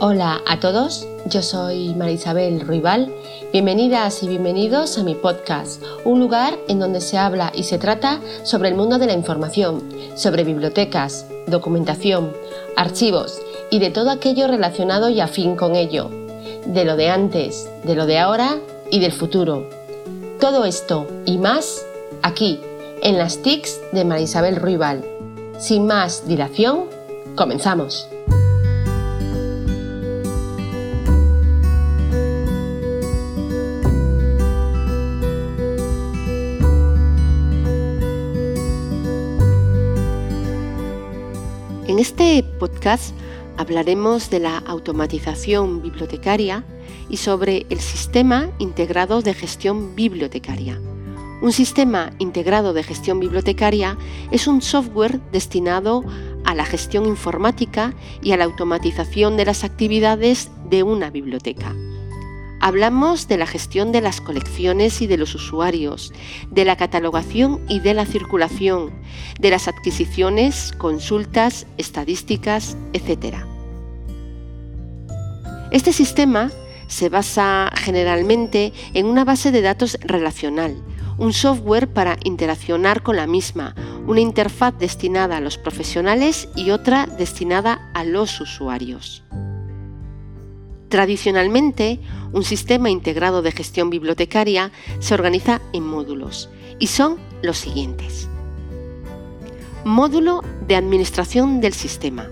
Hola a todos, yo soy Marisabel Ruibal. Bienvenidas y bienvenidos a mi podcast, un lugar en donde se habla y se trata sobre el mundo de la información, sobre bibliotecas, documentación, archivos y de todo aquello relacionado y afín con ello, de lo de antes, de lo de ahora y del futuro. Todo esto y más aquí, en las TICs de Marisabel Ruibal. Sin más dilación, comenzamos. En este podcast hablaremos de la automatización bibliotecaria y sobre el sistema integrado de gestión bibliotecaria. Un sistema integrado de gestión bibliotecaria es un software destinado a la gestión informática y a la automatización de las actividades de una biblioteca. Hablamos de la gestión de las colecciones y de los usuarios, de la catalogación y de la circulación, de las adquisiciones, consultas, estadísticas, etc. Este sistema se basa generalmente en una base de datos relacional, un software para interaccionar con la misma, una interfaz destinada a los profesionales y otra destinada a los usuarios. Tradicionalmente, un sistema integrado de gestión bibliotecaria se organiza en módulos y son los siguientes. Módulo de administración del sistema.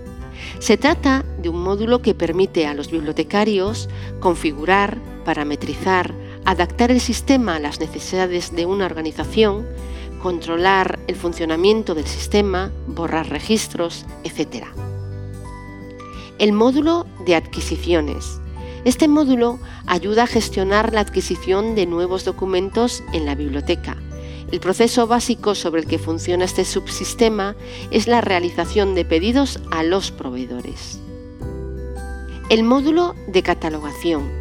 Se trata de un módulo que permite a los bibliotecarios configurar, parametrizar, adaptar el sistema a las necesidades de una organización, controlar el funcionamiento del sistema, borrar registros, etc. El módulo de adquisiciones este módulo ayuda a gestionar la adquisición de nuevos documentos en la biblioteca. El proceso básico sobre el que funciona este subsistema es la realización de pedidos a los proveedores. El módulo de catalogación.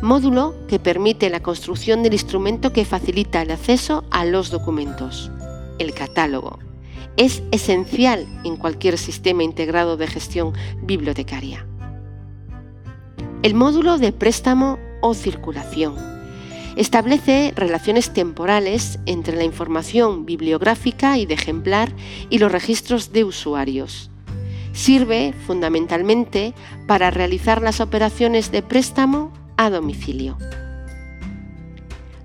Módulo que permite la construcción del instrumento que facilita el acceso a los documentos. El catálogo. Es esencial en cualquier sistema integrado de gestión bibliotecaria. El módulo de préstamo o circulación establece relaciones temporales entre la información bibliográfica y de ejemplar y los registros de usuarios. Sirve fundamentalmente para realizar las operaciones de préstamo a domicilio.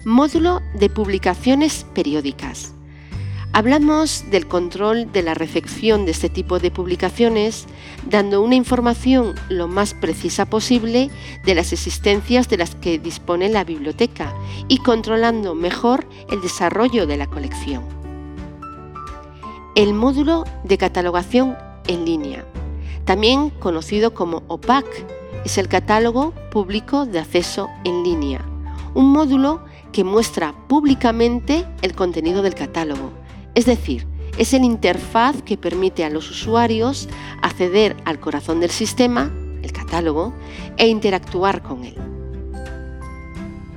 Módulo de publicaciones periódicas. Hablamos del control de la recepción de este tipo de publicaciones, dando una información lo más precisa posible de las existencias de las que dispone la biblioteca y controlando mejor el desarrollo de la colección. El módulo de catalogación en línea, también conocido como OPAC, es el catálogo público de acceso en línea, un módulo que muestra públicamente el contenido del catálogo es decir, es el interfaz que permite a los usuarios acceder al corazón del sistema, el catálogo, e interactuar con él.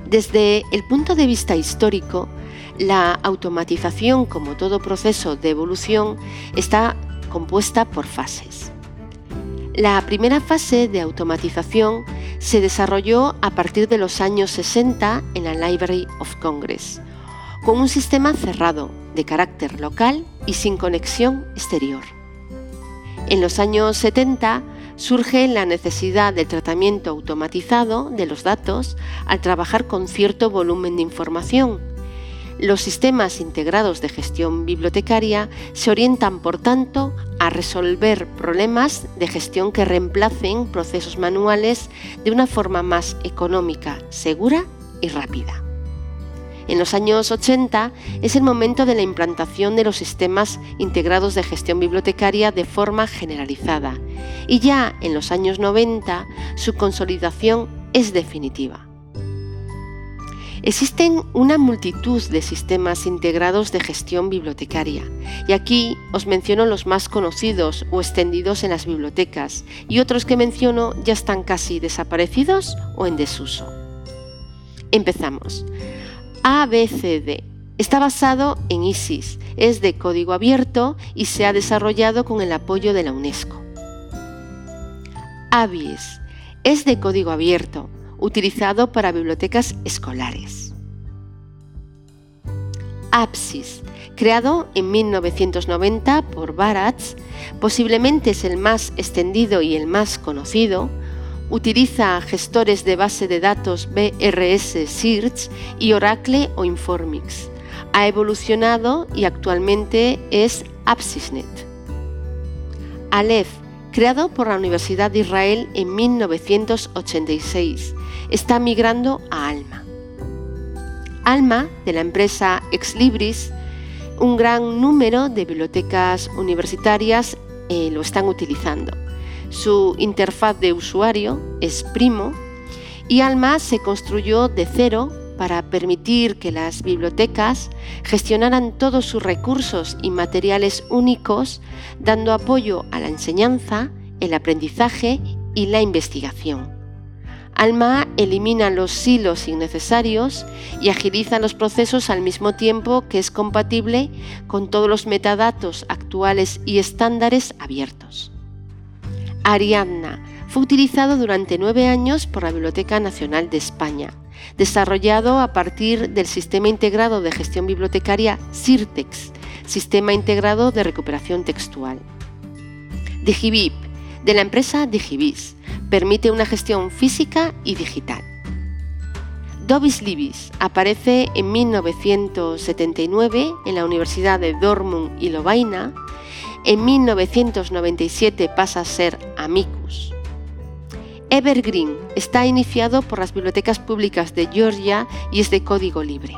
Desde el punto de vista histórico, la automatización, como todo proceso de evolución, está compuesta por fases. La primera fase de automatización se desarrolló a partir de los años 60 en la Library of Congress, con un sistema cerrado, de carácter local y sin conexión exterior. En los años 70 surge la necesidad de tratamiento automatizado de los datos al trabajar con cierto volumen de información. Los sistemas integrados de gestión bibliotecaria se orientan, por tanto, a resolver problemas de gestión que reemplacen procesos manuales de una forma más económica, segura y rápida. En los años 80 es el momento de la implantación de los sistemas integrados de gestión bibliotecaria de forma generalizada y ya en los años 90 su consolidación es definitiva. Existen una multitud de sistemas integrados de gestión bibliotecaria y aquí os menciono los más conocidos o extendidos en las bibliotecas y otros que menciono ya están casi desaparecidos o en desuso. Empezamos. ABCD. Está basado en ISIS, es de código abierto y se ha desarrollado con el apoyo de la UNESCO. ABIS Es de código abierto, utilizado para bibliotecas escolares. Apsis, creado en 1990 por Barats, posiblemente es el más extendido y el más conocido, utiliza gestores de base de datos BRS Search y Oracle o Informix. Ha evolucionado y actualmente es AppSysNet. Aleph, creado por la Universidad de Israel en 1986, está migrando a Alma. Alma, de la empresa Exlibris, un gran número de bibliotecas universitarias eh, lo están utilizando. Su interfaz de usuario es Primo y Alma se construyó de cero para permitir que las bibliotecas gestionaran todos sus recursos y materiales únicos, dando apoyo a la enseñanza, el aprendizaje y la investigación. Alma elimina los silos innecesarios y agiliza los procesos al mismo tiempo que es compatible con todos los metadatos actuales y estándares abiertos. Ariadna fue utilizado durante nueve años por la Biblioteca Nacional de España, desarrollado a partir del Sistema Integrado de Gestión Bibliotecaria SIRTEX, Sistema Integrado de Recuperación Textual. Digibib, de la empresa Digibis, permite una gestión física y digital. Dobis Libis aparece en 1979 en la Universidad de Dortmund y Lovaina en 1997 pasa a ser Amicus. Evergreen está iniciado por las bibliotecas públicas de Georgia y es de código libre.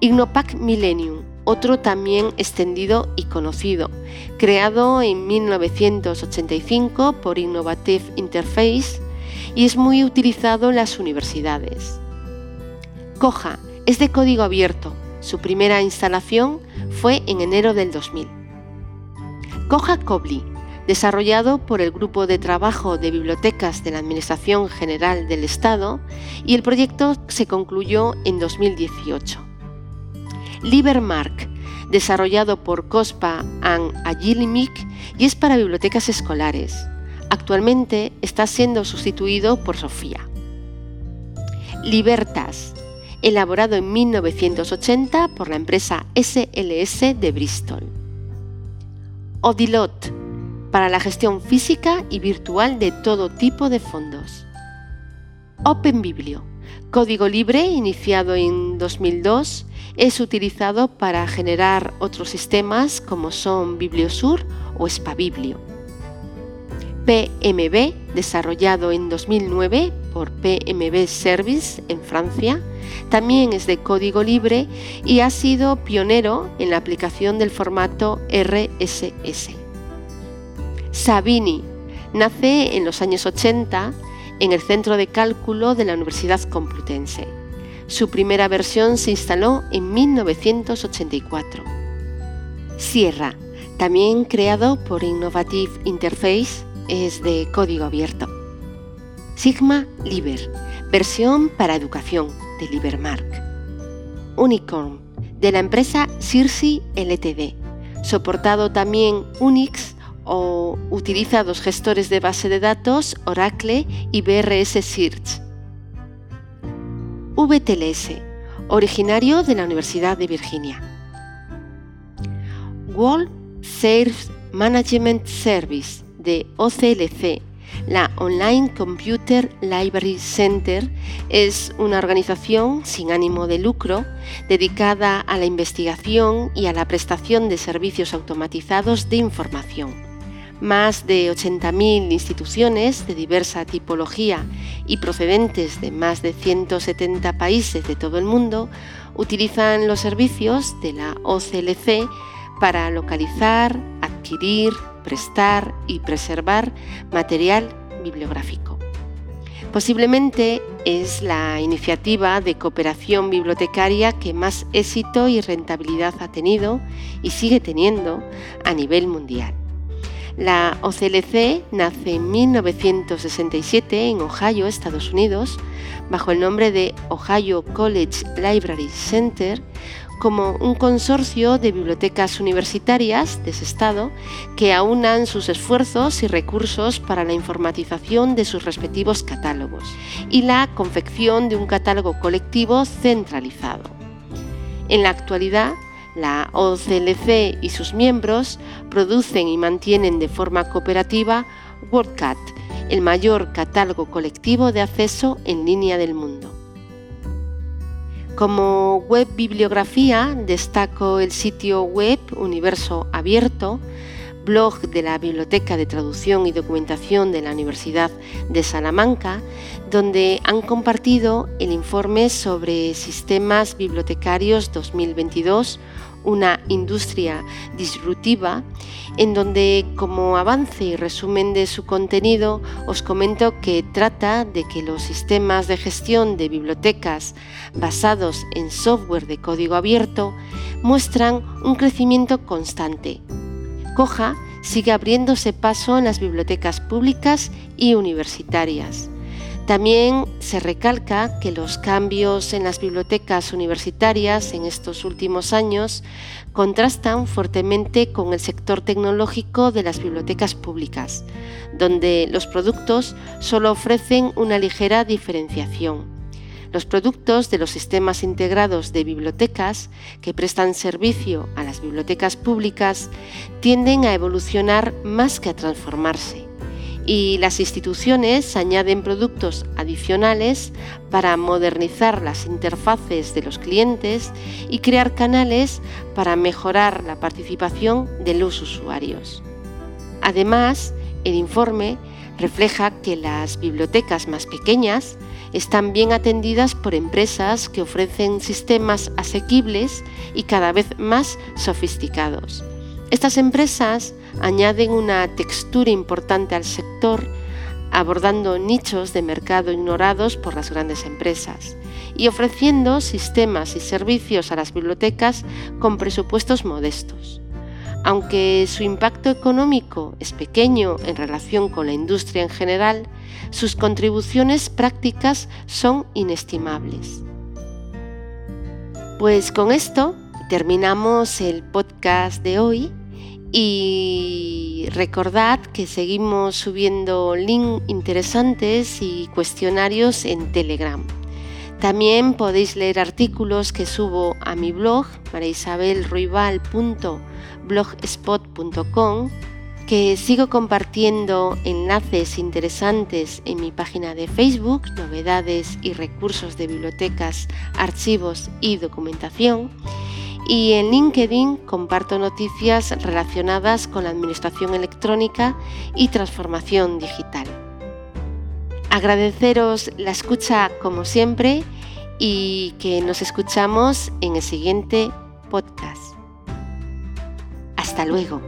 Ignopac Millennium, otro también extendido y conocido, creado en 1985 por Innovative Interface y es muy utilizado en las universidades. Coja es de código abierto, su primera instalación fue en enero del 2000. Coja Cobli, desarrollado por el Grupo de Trabajo de Bibliotecas de la Administración General del Estado y el proyecto se concluyó en 2018. Libermark, desarrollado por COSPA and Agilimic y es para bibliotecas escolares. Actualmente está siendo sustituido por Sofía. Libertas, elaborado en 1980 por la empresa SLS de Bristol. Odilot, para la gestión física y virtual de todo tipo de fondos. OpenBiblio, código libre iniciado en 2002, es utilizado para generar otros sistemas como son Bibliosur o Spabiblio. PMB, desarrollado en 2009 por PMB Service en Francia, también es de código libre y ha sido pionero en la aplicación del formato RSS. Sabini nace en los años 80 en el Centro de Cálculo de la Universidad Complutense. Su primera versión se instaló en 1984. Sierra, también creado por Innovative Interface, es de código abierto. Sigma Liber, versión para educación de Libermark. Unicorn, de la empresa Cirsi Ltd, soportado también Unix o utiliza dos gestores de base de datos Oracle y BRS Search. VTLS, originario de la Universidad de Virginia. World Sales Management Service de OCLC la Online Computer Library Center es una organización sin ánimo de lucro dedicada a la investigación y a la prestación de servicios automatizados de información. Más de 80.000 instituciones de diversa tipología y procedentes de más de 170 países de todo el mundo utilizan los servicios de la OCLC para localizar, adquirir, prestar y preservar material bibliográfico. Posiblemente es la iniciativa de cooperación bibliotecaria que más éxito y rentabilidad ha tenido y sigue teniendo a nivel mundial. La OCLC nace en 1967 en Ohio, Estados Unidos, bajo el nombre de Ohio College Library Center, como un consorcio de bibliotecas universitarias de ese estado que aunan sus esfuerzos y recursos para la informatización de sus respectivos catálogos y la confección de un catálogo colectivo centralizado. En la actualidad, la OCLC y sus miembros producen y mantienen de forma cooperativa WordCat, el mayor catálogo colectivo de acceso en línea del mundo. Como web bibliografía destaco el sitio web Universo Abierto, blog de la Biblioteca de Traducción y Documentación de la Universidad de Salamanca, donde han compartido el informe sobre sistemas bibliotecarios 2022 una industria disruptiva, en donde como avance y resumen de su contenido os comento que trata de que los sistemas de gestión de bibliotecas basados en software de código abierto muestran un crecimiento constante. Coja sigue abriéndose paso en las bibliotecas públicas y universitarias. También se recalca que los cambios en las bibliotecas universitarias en estos últimos años contrastan fuertemente con el sector tecnológico de las bibliotecas públicas, donde los productos solo ofrecen una ligera diferenciación. Los productos de los sistemas integrados de bibliotecas que prestan servicio a las bibliotecas públicas tienden a evolucionar más que a transformarse y las instituciones añaden productos adicionales para modernizar las interfaces de los clientes y crear canales para mejorar la participación de los usuarios. Además, el informe refleja que las bibliotecas más pequeñas están bien atendidas por empresas que ofrecen sistemas asequibles y cada vez más sofisticados. Estas empresas añaden una textura importante al sector, abordando nichos de mercado ignorados por las grandes empresas y ofreciendo sistemas y servicios a las bibliotecas con presupuestos modestos. Aunque su impacto económico es pequeño en relación con la industria en general, sus contribuciones prácticas son inestimables. Pues con esto terminamos el podcast de hoy y recordad que seguimos subiendo links interesantes y cuestionarios en Telegram. También podéis leer artículos que subo a mi blog mariisabelruibal.blogspot.com que sigo compartiendo enlaces interesantes en mi página de Facebook, novedades y recursos de bibliotecas, archivos y documentación y en LinkedIn comparto noticias relacionadas con la administración electrónica y transformación digital. Agradeceros la escucha como siempre y que nos escuchamos en el siguiente podcast. Hasta luego.